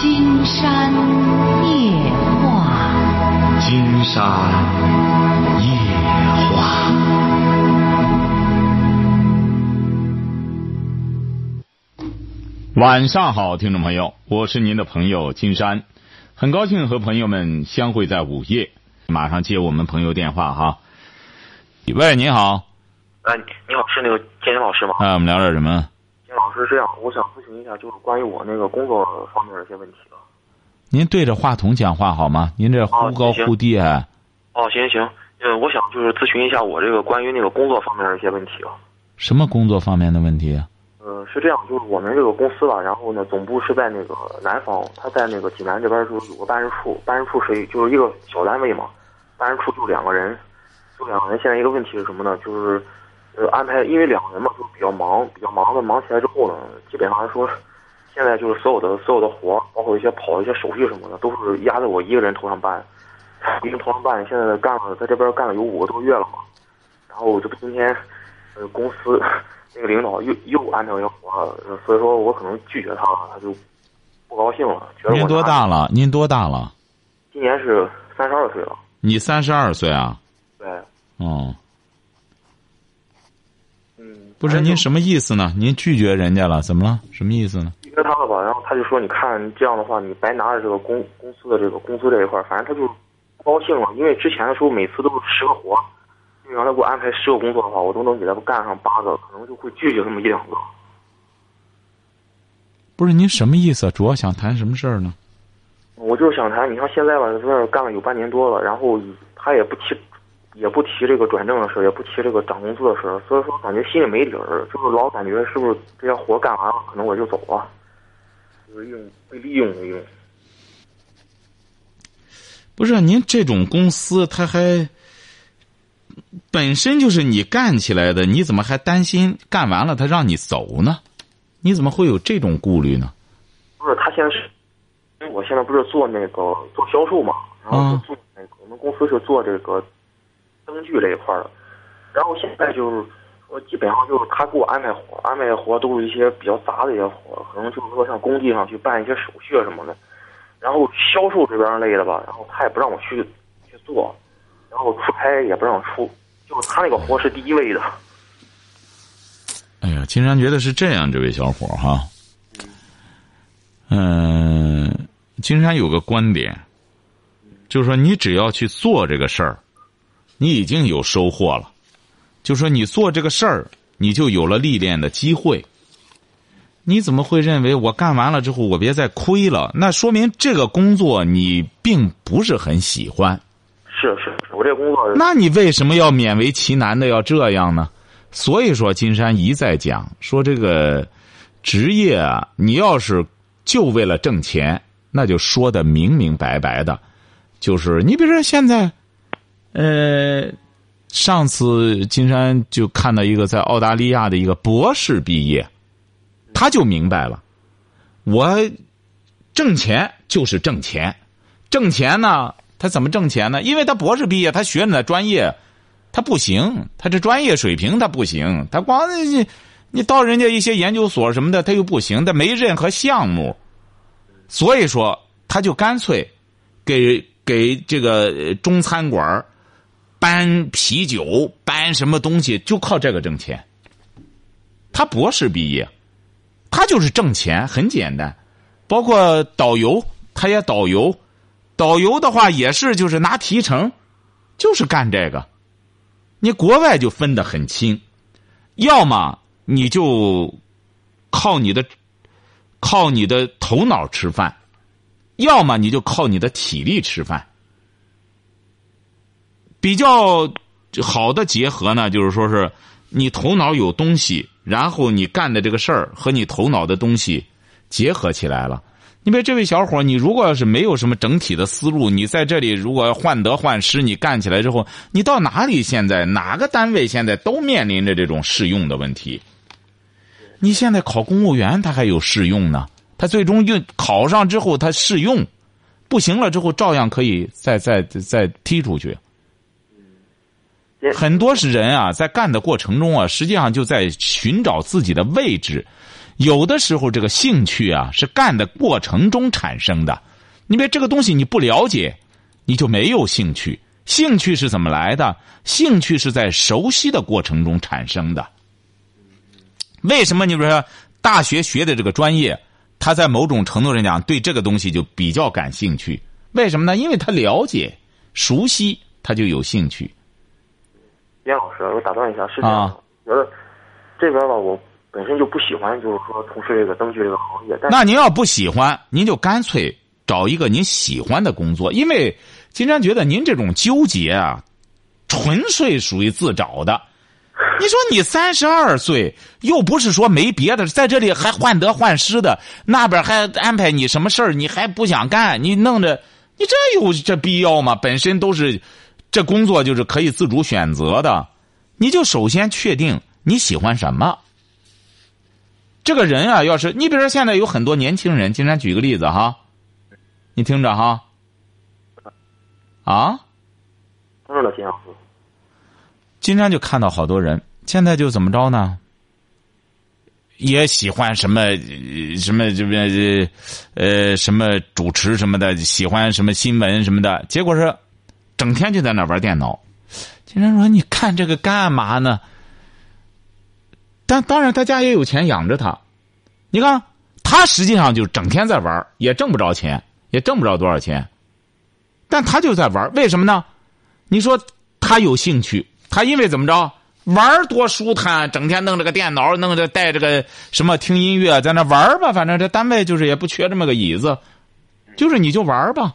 金山夜话，金山夜话。晚上好，听众朋友，我是您的朋友金山，很高兴和朋友们相会在午夜。马上接我们朋友电话哈。喂，你好。哎，你好，是那个健身老师吗？哎，我们聊点什么？金老师，这样，我想咨询一下，就是关于我那个工作方面的一些问题了。您对着话筒讲话好吗？您这忽高忽低啊。哦，行行，呃，我想就是咨询一下我这个关于那个工作方面的一些问题了。什么工作方面的问题？呃，是这样，就是我们这个公司吧，然后呢，总部是在那个南方，他在那个济南这边就是有个办事处，办事处是就是一个小单位嘛，办事处就两个人，就两个人。现在一个问题是什么呢？就是呃安排，因为两个人嘛，都比较忙，比较忙的，忙起来之后呢，基本上来说，现在就是所有的所有的活，包括一些跑一些手续什么的，都是压在我一个人头上办，一个人头上办。现在干了，在这边干了有五个多月了嘛，然后这不今天，呃，公司。那个领导又又安排我要活，所以说我可能拒绝他了，他就不高兴了。觉得您多大了？您多大了？今年是三十二岁了。你三十二岁啊？对。哦。嗯。不是您什么意思呢？您拒绝人家了？怎么了？什么意思呢？拒绝他了吧？然后他就说：“你看这样的话，你白拿着这个公公司的这个工资这一块，反正他就不高兴了。因为之前的时候每次都是十个活。”原来给我安排十个工作的话，我都能给他干上八个，可能就会拒绝那么一两个。不是您什么意思？主要想谈什么事儿呢？我就是想谈，你像现在吧，在这干了有半年多了，然后他也不提，也不提这个转正的事也不提这个涨工资的事所以说感觉心里没底儿，就是老感觉是不是这些活干完了，可能我就走了，就是用被利用的用。不是您这种公司，他还。本身就是你干起来的，你怎么还担心干完了他让你走呢？你怎么会有这种顾虑呢？不是，他现在是，因为我现在不是做那个做销售嘛，然后做那个我们公司是做这个灯具这一块的，然后现在就是我基本上就是他给我安排活，安排的活都是一些比较杂的一些活，可能就是说像工地上去办一些手续啊什么的，然后销售这边类的吧，然后他也不让我去去做。然后出差也不让我出，就是他那个活是第一位的。哎呀，金山觉得是这样，这位小伙哈。嗯，金山有个观点，就是说你只要去做这个事儿，你已经有收获了。就说你做这个事儿，你就有了历练的机会。你怎么会认为我干完了之后我别再亏了？那说明这个工作你并不是很喜欢。是是。我这工作，那你为什么要勉为其难的要这样呢？所以说，金山一再讲说这个职业啊，你要是就为了挣钱，那就说的明明白白的，就是你比如说现在，呃，上次金山就看到一个在澳大利亚的一个博士毕业，他就明白了，我挣钱就是挣钱，挣钱呢。他怎么挣钱呢？因为他博士毕业，他学的专业，他不行，他这专业水平他不行，他光你你到人家一些研究所什么的，他又不行，他没任何项目，所以说他就干脆给给这个中餐馆搬啤酒，搬什么东西，就靠这个挣钱。他博士毕业，他就是挣钱，很简单，包括导游，他也导游。导游的话也是，就是拿提成，就是干这个。你国外就分得很清，要么你就靠你的靠你的头脑吃饭，要么你就靠你的体力吃饭。比较好的结合呢，就是说是你头脑有东西，然后你干的这个事儿和你头脑的东西结合起来了。你别这位小伙，你如果要是没有什么整体的思路，你在这里如果患得患失，你干起来之后，你到哪里现在哪个单位现在都面临着这种试用的问题。你现在考公务员，他还有试用呢，他最终就考上之后，他试用不行了之后，照样可以再再再踢出去。很多是人啊，在干的过程中啊，实际上就在寻找自己的位置。有的时候这个兴趣啊是干的过程中产生的。你别这个东西你不了解，你就没有兴趣。兴趣是怎么来的？兴趣是在熟悉的过程中产生的。为什么你比如说大学学的这个专业，他在某种程度上讲对这个东西就比较感兴趣？为什么呢？因为他了解、熟悉，他就有兴趣。严老师，我打断一下，是这样的，觉得这边吧，我本身就不喜欢，就是说从事这个灯具这个行业。那您要不喜欢，您就干脆找一个您喜欢的工作，因为金山觉得您这种纠结啊，纯粹属于自找的。你说你三十二岁，又不是说没别的，在这里还患得患失的，那边还安排你什么事儿，你还不想干，你弄着，你这有这必要吗？本身都是。这工作就是可以自主选择的，你就首先确定你喜欢什么。这个人啊，要是你比如说现在有很多年轻人，经常举个例子哈，你听着哈，啊，听着了，金老师，经常就看到好多人，现在就怎么着呢？也喜欢什么什么这边呃什么主持什么的，喜欢什么新闻什么的，结果是。整天就在那玩电脑，经常说：“你看这个干嘛呢？”但当然，他家也有钱养着他。你看，他实际上就整天在玩，也挣不着钱，也挣不着多少钱。但他就在玩，为什么呢？你说他有兴趣，他因为怎么着玩多舒坦，整天弄这个电脑，弄着带这个什么听音乐，在那玩吧。反正这单位就是也不缺这么个椅子，就是你就玩吧。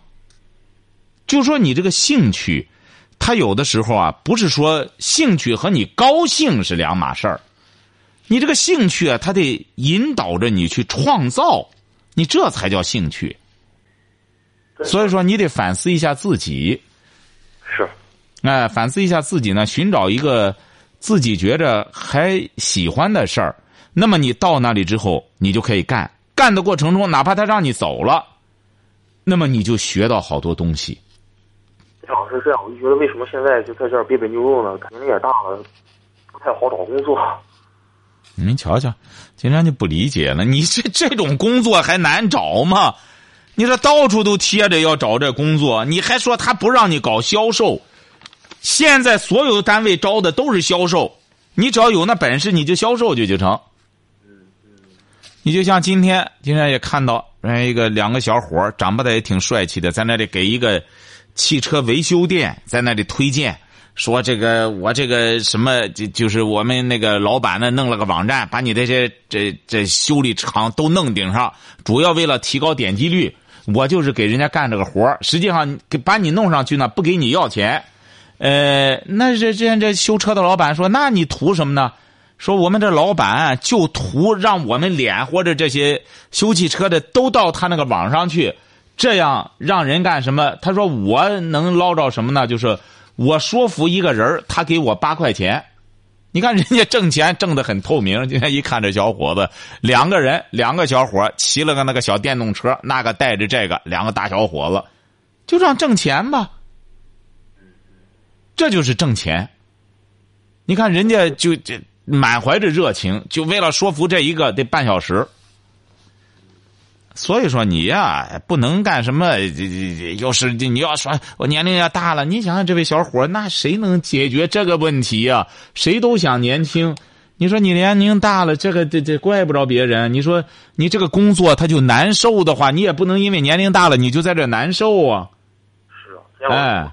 就说你这个兴趣，他有的时候啊，不是说兴趣和你高兴是两码事儿。你这个兴趣啊，他得引导着你去创造，你这才叫兴趣。所以说，你得反思一下自己。是。哎，反思一下自己呢，寻找一个自己觉着还喜欢的事儿。那么你到那里之后，你就可以干。干的过程中，哪怕他让你走了，那么你就学到好多东西。老是这样，我就觉得为什么现在就在这儿别别扭扭呢？年龄也大了，不太好找工作。您瞧瞧，经常就不理解了。你这这种工作还难找吗？你这到处都贴着要找这工作，你还说他不让你搞销售？现在所有单位招的都是销售，你只要有那本事，你就销售去就成。你就像今天，今天也看到人一个两个小伙长不得也挺帅气的，在那里给一个。汽车维修店在那里推荐说：“这个我这个什么就就是我们那个老板呢，弄了个网站，把你这些这这修理厂都弄顶上，主要为了提高点击率。我就是给人家干这个活实际上给把你弄上去呢，不给你要钱。呃，那这这这修车的老板说：那你图什么呢？说我们这老板就图让我们脸或者这些修汽车的都到他那个网上去。”这样让人干什么？他说我能捞着什么呢？就是我说服一个人他给我八块钱。你看人家挣钱挣得很透明。今天一看这小伙子，两个人，两个小伙骑了个那个小电动车，那个带着这个，两个大小伙子，就这样挣钱吧。这就是挣钱。你看人家就这满怀着热情，就为了说服这一个得半小时。所以说你呀，不能干什么。要是你要说我年龄要大了，你想想这位小伙，那谁能解决这个问题呀？谁都想年轻。你说你年龄大了，这个这这怪不着别人。你说你这个工作他就难受的话，你也不能因为年龄大了你就在这难受啊。是啊，哎，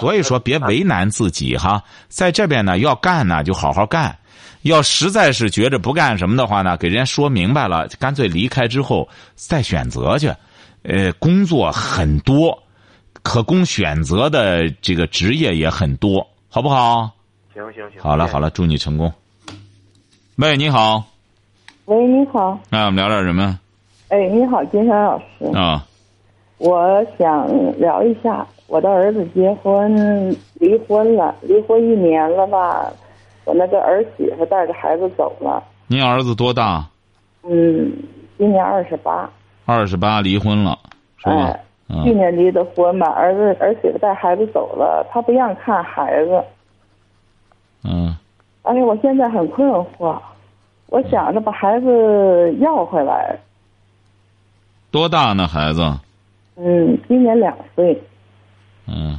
所以说别为难自己哈，在这边呢要干呢就好好干。要实在是觉着不干什么的话呢，给人家说明白了，干脆离开之后再选择去。呃，工作很多，可供选择的这个职业也很多，好不好？行行行。好了好了，祝你成功。喂，你好。喂，你好。那我们聊点什么？哎，你好，金山老师。啊。我想聊一下，我的儿子结婚离婚了，离婚一年了吧。我那个儿媳妇带着孩子走了。您儿子多大？嗯，今年二十八。二十八离婚了，是吧？去年离的婚吧，儿子儿媳妇带孩子走了，他不让看孩子。嗯。哎呀，我现在很困惑。我想着把孩子要回来。多大呢，孩子？嗯，今年两岁。嗯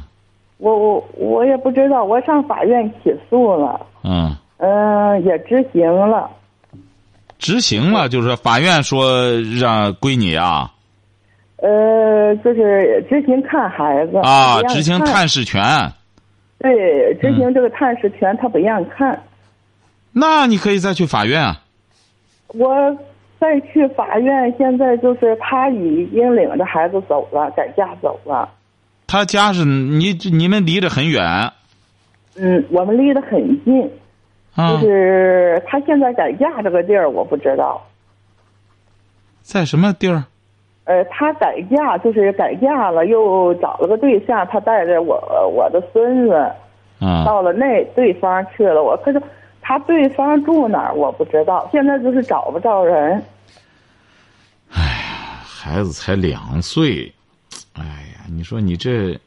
我我我也不知道，我上法院起诉了，嗯，嗯、也执行了。执行了，就是法院说让归你啊呃，就是执行看孩子啊，执行探视权。对，执行这个探视权，他不让看。那你可以再去法院啊。我再去法院，现在就是他已经领着孩子走了，改嫁走了。他家是你你们离得很远嗯，我们离得很近，啊就，是他现在改嫁这个地儿，我不知道。在什么地儿？呃，他改嫁就是改嫁了，又找了个对象，他带着我我的孙子啊，到了那对方去了。我可是他对方住哪儿我不知道，现在就是找不着人。哎呀孩子才两岁，哎呀，你说你这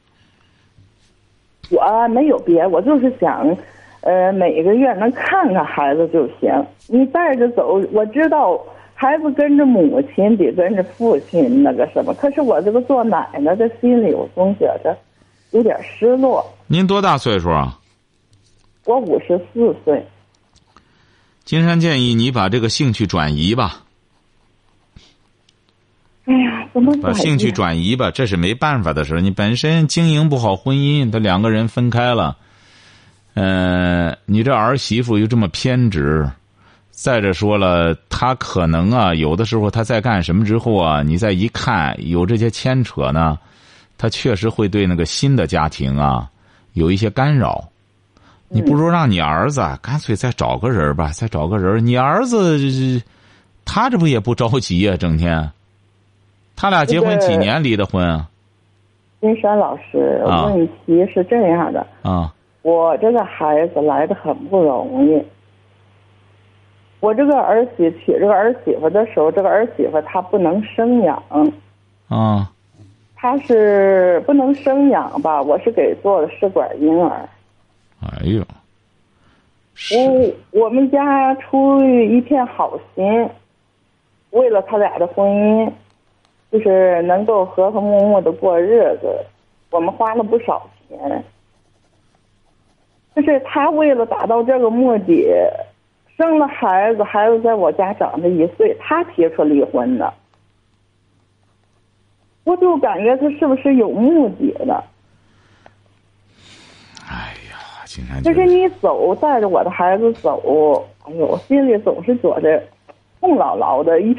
我没有别，我就是想，呃，每个月能看看孩子就行。你带着走，我知道孩子跟着母亲比跟着父亲那个什么，可是我这个做奶奶的心里，我总觉得有点失落。您多大岁数啊？我五十四岁，金山建议你把这个兴趣转移吧，哎呀，怎么把兴趣转移吧，这是没办法的事儿。你本身经营不好婚姻，他两个人分开了，呃，你这儿媳妇又这么偏执，再者说了，他可能啊，有的时候他在干什么之后啊，你再一看有这些牵扯呢，他确实会对那个新的家庭啊有一些干扰。你不如让你儿子啊干脆再找个人吧，再找个人。你儿子他这不也不着急呀、整天。他俩结婚几年离的婚啊？金山老师，问题是这样的，啊我这个孩子来的很不容易。我这个儿媳娶这个儿媳妇的时候，这个儿媳妇她不能生养，啊她是不能生养吧？我是给做的试管婴儿。哎呦，我我们家出于一片好心，为了他俩的婚姻，就是能够和和睦睦的过日子，我们花了不少钱。就是他为了达到这个目的，生了孩子，孩子在我家长着一岁，他提出离婚的。我就感觉他是不是有目的的？哎呀，金山就是你走，带着我的孩子走，哎呦，我心里总是觉得空落落的。一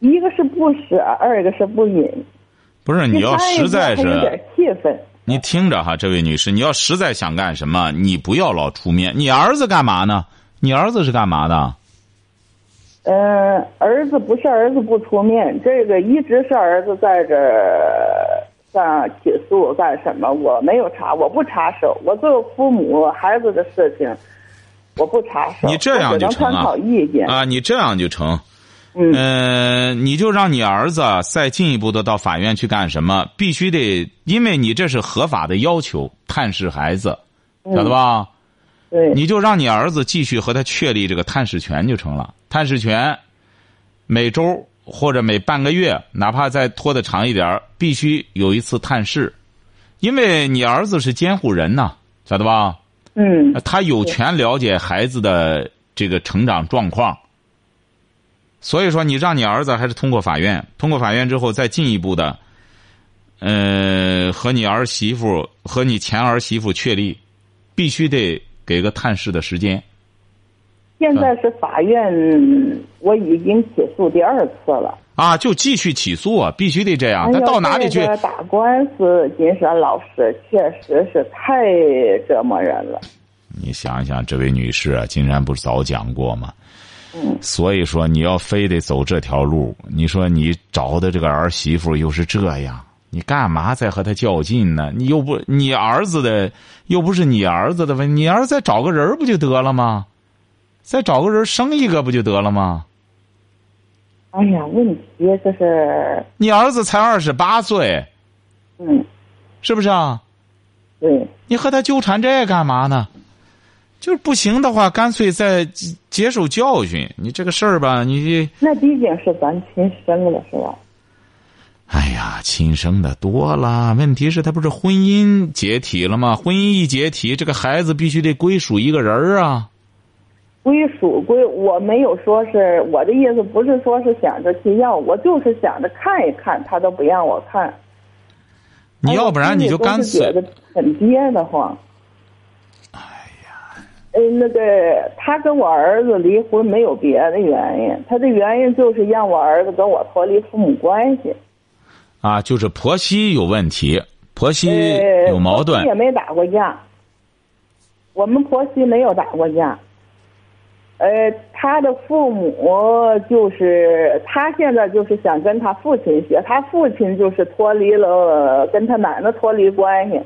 一个是不舍，二个是不忍。不是你要实在是有点是，气愤。你听着哈，这位女士，你要实在想干什么，你不要老出面。你儿子干嘛呢？你儿子是干嘛的？嗯、儿子不是儿子不出面，这个一直是儿子在这儿上起诉干什么？我没有查，我不插手。我做父母孩子的事情，我不插手。你这样就成啊。啊，你这样就成。嗯呃，你就让你儿子再进一步的到法院去干什么？必须得，因为你这是合法的要求，探视孩子，晓得吧？对，你就让你儿子继续和他确立这个探视权就成了。探视权每周或者每半个月，哪怕再拖得长一点必须有一次探视，因为你儿子是监护人呐，晓得吧？嗯他有权了解孩子的这个成长状况。所以说，你让你儿子还是通过法院，通过法院之后再进一步的，呃，和你儿媳妇和你前儿媳妇确立，必须得给个探视的时间。现在是法院，我已经起诉第二次了。啊，就继续起诉啊，必须得这样。那哎到哪里去这？个打官司，金山老师确实是太折磨人了。你想一想，这位女士啊，金山不是早讲过吗？嗯，所以说，你要非得走这条路，你说你找的这个儿媳妇又是这样，你干嘛再和他较劲呢？你又不，你儿子的又不是你儿子的问题，你儿子再找个人不就得了吗？再找个人生一个不就得了吗？哎呀，问题就是，你儿子才二十八岁，嗯，是不是啊？对，你和他纠缠这干嘛呢？就是不行的话，干脆再接接受教训。你这个事儿吧，你那毕竟是咱亲生的，是吧？哎呀，亲生的多了。问题是，他不是婚姻解体了吗？婚姻一解体，这个孩子必须得归属一个人儿啊。归属归，我没有说是我的意思，不是说是想着去要，我就是想着看一看，他都不让我看。你要不然你就干脆很憋得慌。哎呀，呃，那个他跟我儿子离婚没有别的原因，他的原因就是让我儿子跟我脱离父母关系。啊，就是婆媳有问题，婆媳呃，有矛盾也没打过架，我们婆媳没有打过架。呃，他的父母就是他现在就是想跟他父亲学，他父亲就是脱离了跟他奶奶脱离关系，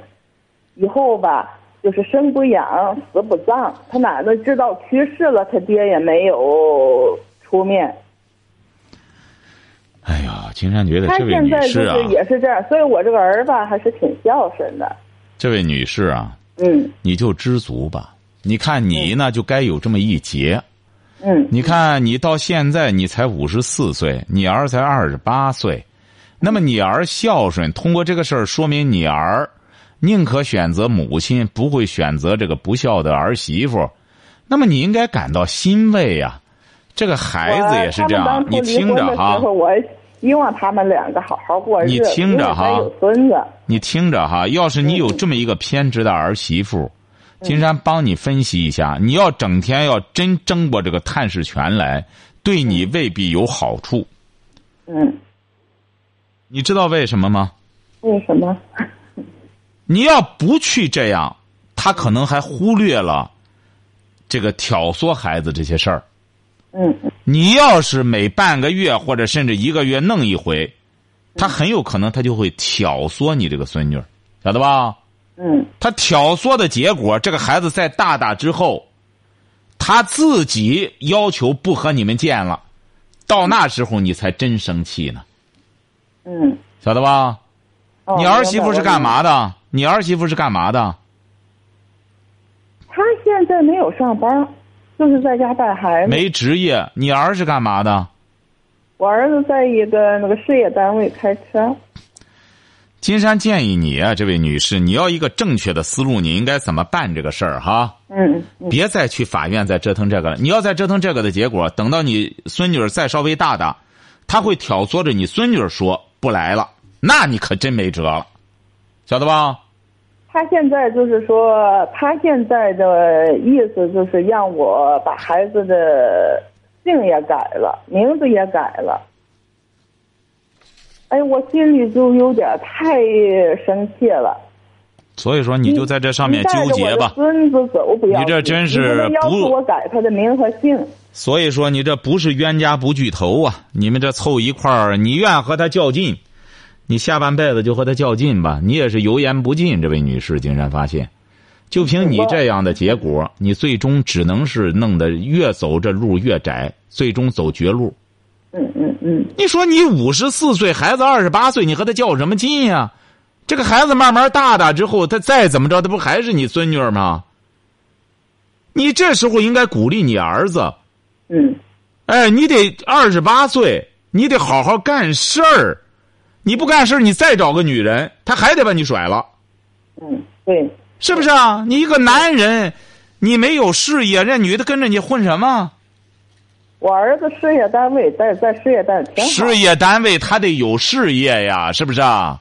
以后吧就是生不养死不葬，他奶奶知道去世了，他爹也没有出面。哎呀，金山觉得这位他现在就女士啊是，也是这样，所以我这个儿吧还是挺孝顺的。这位女士啊，嗯你就知足吧。你看你呢，就该有这么一劫。嗯你看你到现在你才五十四岁，你儿才二十八岁，那么你儿孝顺，通过这个事儿说明你儿宁可选择母亲，不会选择这个不孝的儿媳妇。那么你应该感到欣慰呀、这个孩子也是这样你听着哈，候，我希望他们两个好好过日子。你听着哈孙子。你听着哈，要是你有这么一个偏执的儿媳妇，金山帮你分析一下，你要整天要真争过这个探视权来，对你未必有好处。嗯，你知道为什么吗？为什么？你要不去这样，他可能还忽略了这个挑唆孩子这些事儿。嗯嗯你要是每半个月或者甚至一个月弄一回，他很有可能他就会挑唆你这个孙女儿，晓得吧？嗯他挑唆的结果，这个孩子在大大之后，他自己要求不和你们见了，到那时候你才真生气呢，嗯。晓得吧？哦你儿媳妇是干？嘛的？你儿媳妇是干嘛的？我他现在没有上班，就是在家带孩子。没职业。你儿是干嘛的？我儿子在一个那个事业单位开车。金山建议你啊，这位女士，你要一个正确的思路，你应该怎么办这个事儿哈？嗯嗯别再去法院再折腾这个了。你要再折腾这个的结果，等到你孙女儿再稍微大大，他会挑唆着你孙女儿说不来了，那你可真没辙了，晓得吧？他现在就是说，他现在的意思就是让我把孩子的姓也改了，名字也改了。哎，我心里就有点太生气了。所以说，你就在这上面纠结吧。孙子走不要，你这真是不能要我改他的名和姓。所以说，你这不是冤家不聚头啊！你们这凑一块儿，你愿和他较劲，你下半辈子就和他较劲吧。你也是油盐不进，这位女士，竟然发现，就凭你这样的结果，你最终只能是弄得越走这路越窄，最终走绝路。嗯嗯嗯，你说你五十四岁，孩子二十八岁，你和他较什么劲呀、这个孩子慢慢大大之后，他再怎么着，他不还是你孙女儿吗？你这时候应该鼓励你儿子，嗯哎，你得二十八岁，你得好好干事儿。你不干事儿，你再找个女人，他还得把你甩了，嗯，对，是不是啊？你一个男人，你没有事业，人家女的跟着你混什么？我儿子事业单位在在事业单位。事业单位他得有事业呀，是不是啊？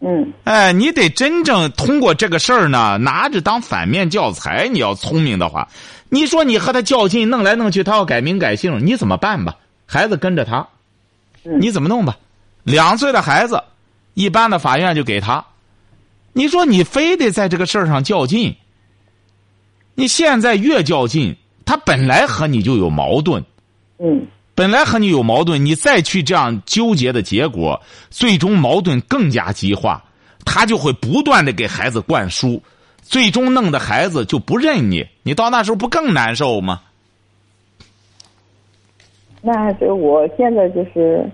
嗯哎，你得真正通过这个事儿呢，拿着当反面教材。你要聪明的话，你说你和他较劲，弄来弄去，他要改名改姓，你怎么办吧？孩子跟着他，嗯你怎么弄吧？两岁的孩子，一般的法院就给他。你说你非得在这个事儿上较劲，你现在越较劲，他本来和你就有矛盾。嗯本来和你有矛盾，你再去这样纠结的结果，最终矛盾更加激化，他就会不断的给孩子灌输，最终弄得孩子就不认你，你到那时候不更难受吗？那就我现在就是，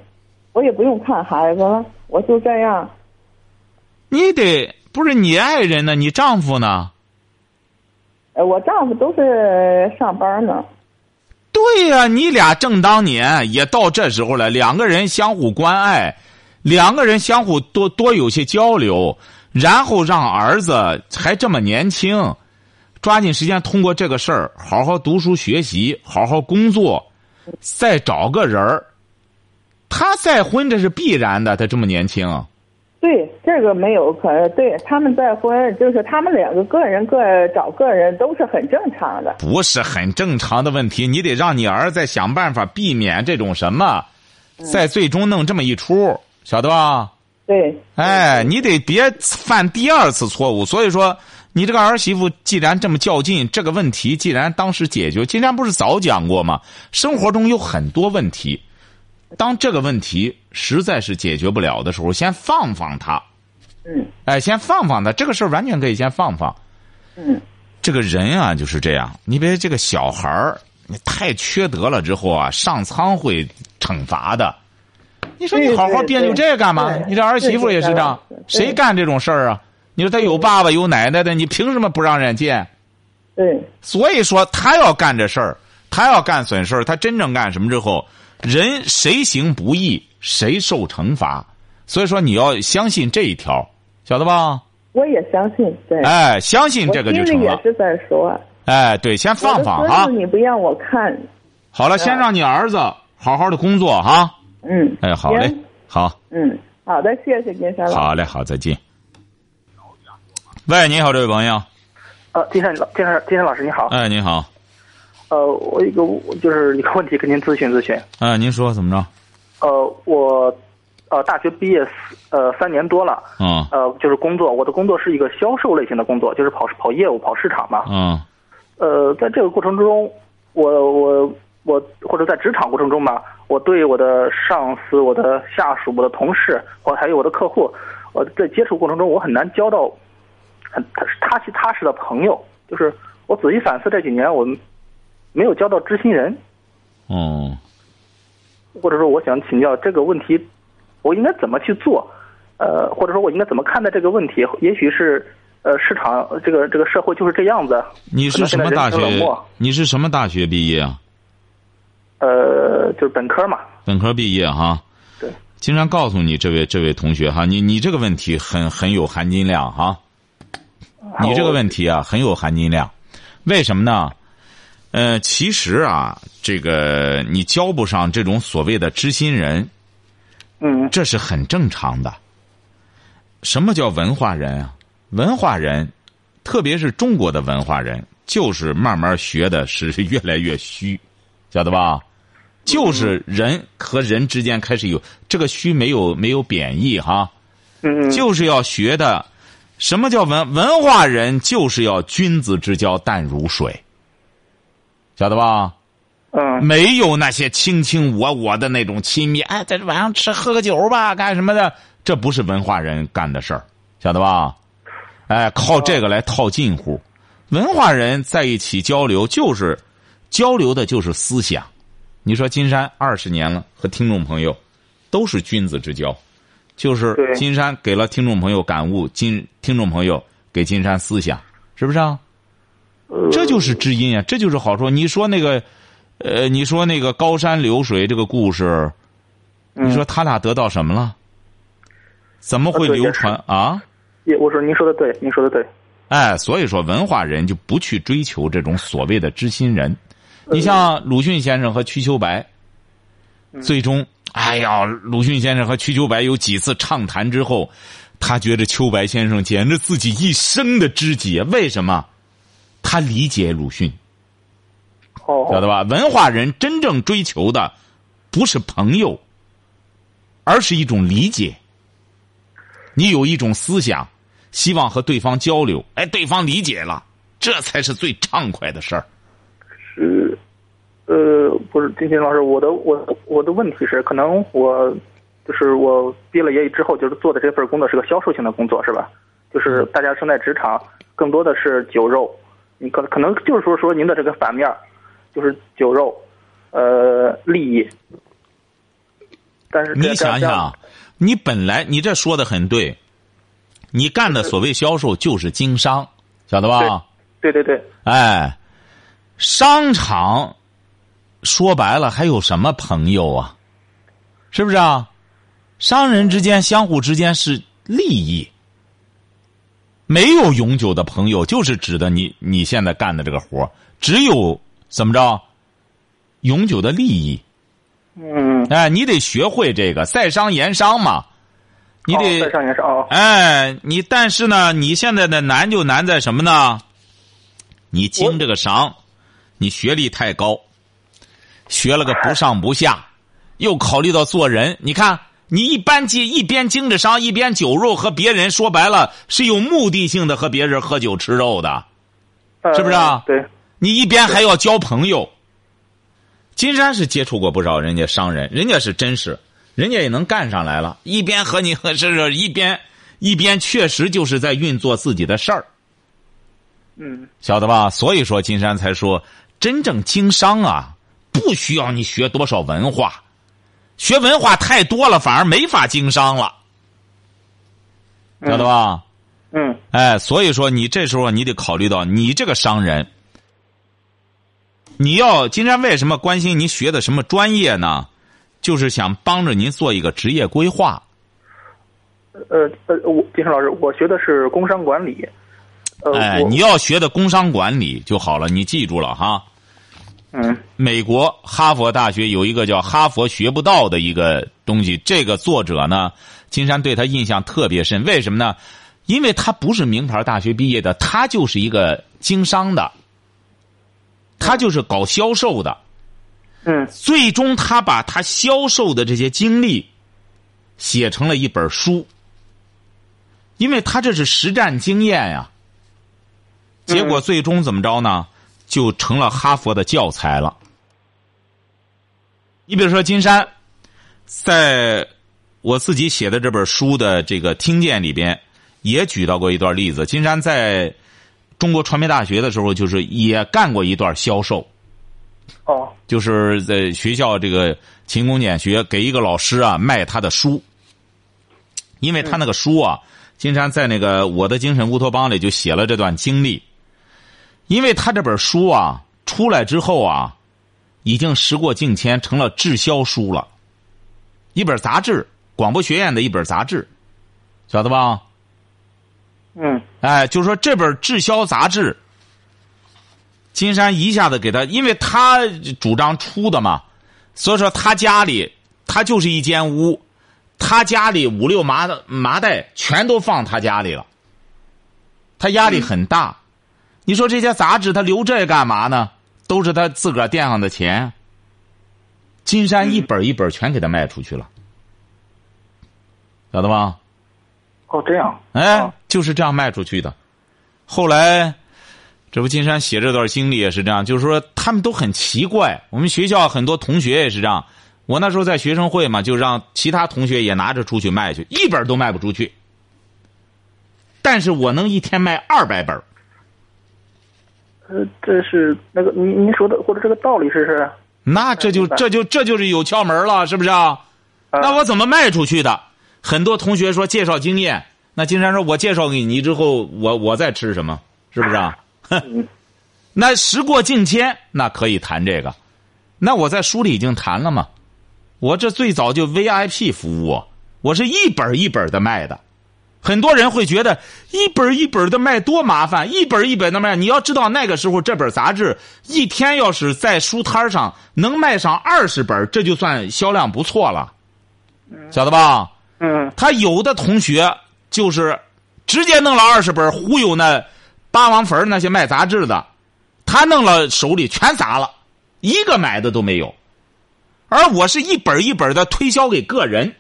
我也不用看孩子了，我就这样。你得不是你爱人呢，你丈夫呢？呃，我丈夫都是上班呢。对呀、你俩正当年也到这时候了，两个人相互关爱，两个人相互多多有些交流，然后让儿子还这么年轻，抓紧时间通过这个事儿好好读书学习，好好工作，再找个人儿。他再婚这是必然的，他这么年轻。对，这个没有可对他们再婚，就是他们两个个人各找个人都是很正常的。不是很正常的问题，你得让你儿子想办法避免这种什么，在最终弄这么一出，晓得吧？对，哎，你得别犯第二次错误。所以说，你这个儿媳妇既然这么较劲，这个问题既然当时解决，既然不是早讲过吗？生活中有很多问题，当这个问题实在是解决不了的时候，先放放他。嗯哎，先放放他，这个事儿完全可以先放放。嗯，这个人啊就是这样，你别这个小孩儿，你太缺德了之后啊，上苍会惩罚的。你说你好好别扭对这干嘛？你这儿媳妇也是这样，谁干这种事儿啊？你说他有爸爸有奶奶的，你凭什么不让人见？对，所以说他要干这事儿，他要干损事儿，他真正干什么之后，人谁行不义谁受惩罚。所以说你要相信这一条，晓得吧？我也相信。对，哎，相信这个就心成了。里也是在说，哎，对，先放放哈我的孙子。你不让我看，好了，先让你儿子好好的工作哈。嗯，哎，好嘞，好，嗯，好的，谢谢金山老师。好嘞，好，再见。喂，你好，这位朋友。呃，金山老金山金山老师你好，哎，你好。呃，我一个 就是一个问题跟您咨询咨询。哎，您说怎么着？呃，我呃大学毕业呃三年多了，嗯呃，就是工作，我的工作是一个销售类型的工作，就是跑跑业务、跑市场嘛。嗯呃，在这个过程中，我我我或者在职场过程中吧，我对我的上司、我的下属、我的同事，或还有我的客户，我在接触过程中，我很难交到很踏踏实踏实的朋友。就是我仔细反思这几年，我没有交到知心人，哦，或者说我想请教这个问题，我应该怎么去做？呃，或者说我应该怎么看待这个问题？也许是呃，市场这个这个社会就是这样子。你是什么大学？你是什么大学毕业啊？呃，就是本科嘛。本科毕业哈。对。经常告诉你这位这位同学哈，你你这个问题很很有含金量哈。你这个问题啊很有含金量，为什么呢？呃，其实啊，这个你交不上这种所谓的知心人，嗯这是很正常的。什么叫文化人啊？文化人，特别是中国的文化人，就是慢慢学的是越来越虚，晓得吧？就是人和人之间开始有这个虚，没有没有贬义哈，嗯，就是要学的。什么叫文文化人？就是要君子之交淡如水，晓得吧？嗯没有那些卿卿我我的那种亲密，哎，在这晚上吃喝个酒吧，干什么的？这不是文化人干的事儿，晓得吧？哎，靠这个来套近乎。文化人在一起交流，就是交流的就是思想。你说金山二十年了，和听众朋友都是君子之交，就是金山给了听众朋友感悟，金听众朋友给金山思想，是不是啊？呃这就是知音啊，这就是好处。你说那个，呃，你说那个高山流水这个故事，嗯你说他俩得到什么了？怎么会流传啊？也我说您说的对，您说的对。哎，所以说文化人就不去追求这种所谓的知心人。嗯你像鲁迅先生和瞿秋白，最终，哎呀，鲁迅先生和瞿秋白有几次畅谈之后，他觉得秋白先生简直自己一生的知己啊！为什么？他理解鲁迅。哦，晓得吧？文化人真正追求的不是朋友，而是一种理解。你有一种思想，希望和对方交流，哎，对方理解了，这才是最畅快的事儿。是，呃，不是金星老师，我的我我的问题是，可能我就是我毕了业之后，就是做的这份工作是个销售性的工作，是吧？就是大家生在职场，更多的是酒肉，你可可能就是说说您的这个反面，就是酒肉，呃，利益。但是你想想，你本来你这说的很对，你干的所谓销售就是经商，晓得吧？对对对，哎，商场说白了还有什么朋友啊？是不是啊？商人之间相互之间是利益，没有永久的朋友，就是指的你你现在干的这个活儿只有怎么着永久的利益。嗯，哎，你得学会这个在商言商嘛，你哦得在商言商哦，哎，你但是呢，你现在的难就难在什么呢？你经这个商，你学历太高，学了个不上不下，又考虑到做人。你看，你一般经一边经着商，一边酒肉和别人说白了是有目的性的和别人喝酒吃肉的，呃是不是啊对，你一边还要交朋友。金山是接触过不少人家商人，人家是真是，人家也能干上来了，一边和你和是是一边 一边确实就是在运作自己的事儿，嗯晓得吧？所以说金山才说，真正经商啊，不需要你学多少文化，学文化太多了反而没法经商了，晓得吧？嗯哎，所以说你这时候你得考虑到你这个商人，你要金山为什么关心您学的什么专业呢？就是想帮着您做一个职业规划。呃呃，我金山老师，我学的是工商管理。呃，哎，你要学的工商管理就好了，你记住了哈。嗯美国哈佛大学有一个叫“哈佛学不到”的一个东西，这个作者呢，金山对他印象特别深。为什么呢？因为他不是名牌大学毕业的，他就是一个经商的，他就是搞销售的。嗯最终，他把他销售的这些经历写成了一本书，因为他这是实战经验呀。结果最终怎么着呢？就成了哈佛的教材了。你比如说，金山，在我自己写的这本书的这个听见里边，也举到过一段例子。金山在中国传媒大学的时候，就是也干过一段销售。哦就是在学校这个勤工俭学，给一个老师啊卖他的书，因为他那个书啊，金山在那个《我的精神乌托邦》里就写了这段经历。因为他这本书啊出来之后啊，已经时过境迁，成了滞销书了，一本杂志，广播学院的一本杂志，晓得吧？嗯哎，就是说这本滞销杂志，金山一下子给他，因为他主张出的嘛，所以说他家里他就是一间屋，他家里五六麻的麻袋全都放他家里了，他压力很大。你说这些杂志他留这干嘛呢？都是他自个儿垫上的钱。金山一本一本全给他卖出去了，晓得吧？哦这样哎哦，就是这样卖出去的。后来，这不金山写这段经历也是这样，就是说他们都很奇怪。我们学校很多同学也是这样。我那时候在学生会嘛，就让其他同学也拿着出去卖去，一本都卖不出去。但是我能一天卖二百本。呃，这是那个您您说的或者这个道理是是？那这就这就这就是有窍门了，是不是啊？啊那我怎么卖出去的？很多同学说介绍经验，那金山说我介绍给你之后，我我再吃什么？是不是啊？嗯那时过境迁，那可以谈这个。那我在书里已经谈了嘛。我这最早就 VIP 服务，我是一本一本的卖的。很多人会觉得一本一本的卖多麻烦，一本一本的卖。你要知道那个时候这本杂志一天要是在书摊上能卖上二十本，这就算销量不错了，晓得吧？嗯他有的同学就是直接弄了二十本忽悠那八王坟那些卖杂志的，他弄了手里全砸了，一个买的都没有。而我是一本一本的推销给个人，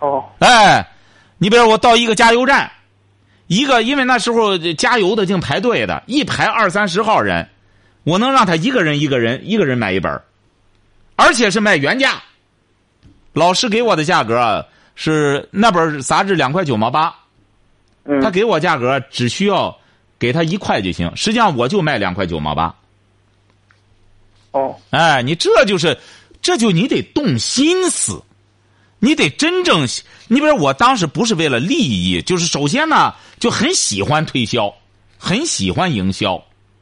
哦哎，你比如我到一个加油站，一个因为那时候加油的净排队的，一排二三十号人，我能让他一个人一个人一个人买一本，而且是卖原价。老师给我的价格是那本杂志两块九毛八，嗯他给我价格只需要给他一块就行，实际上我就卖两块九毛八。哦哎，你这就是，这就你得动心思，你得真正，你比如我当时不是为了利益，就是首先呢就很喜欢推销，很喜欢营销。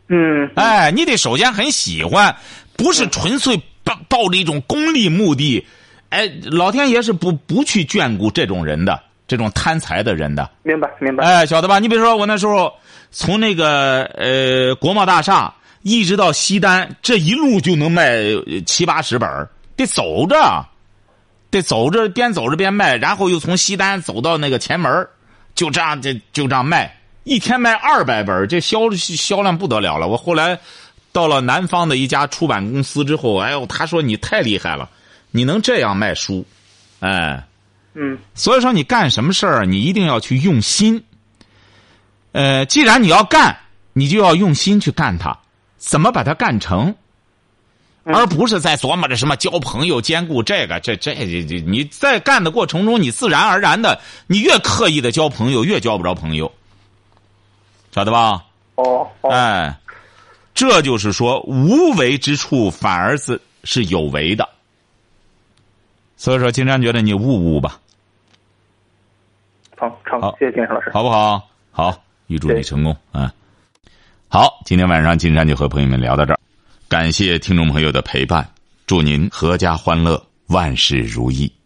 嗯，哎，你得首先很喜欢，不是纯粹抱抱着一种功利目的。哎，老天爷是不不去眷顾这种人的，这种贪财的人的。明白明白。哎，晓得吧？你比如说，我那时候从那个呃国贸大厦一直到西单，这一路就能卖七八十本得走着，得走着边走着边卖，然后又从西单走到那个前门就这样就就这样卖，一天卖二百本这销销量不得了了。我后来到了南方的一家出版公司之后，哎呦，他说你太厉害了。你能这样卖书，哎，嗯，所以说你干什么事儿，你一定要去用心。呃，既然你要干，你就要用心去干它，怎么把它干成，而不是在琢磨着什么交朋友、兼顾这个、这、这、这、这。你在干的过程中，你自然而然的，你越刻意的交朋友，越交不着朋友，晓得吧？哦，哎，这就是说，无为之处反而是是有为的。所以说，金山觉得你悟悟吧。好成，谢谢金山老师，好不好？好，预祝你成功啊！好，今天晚上金山就和朋友们聊到这儿，感谢听众朋友的陪伴，祝您阖家欢乐，万事如意。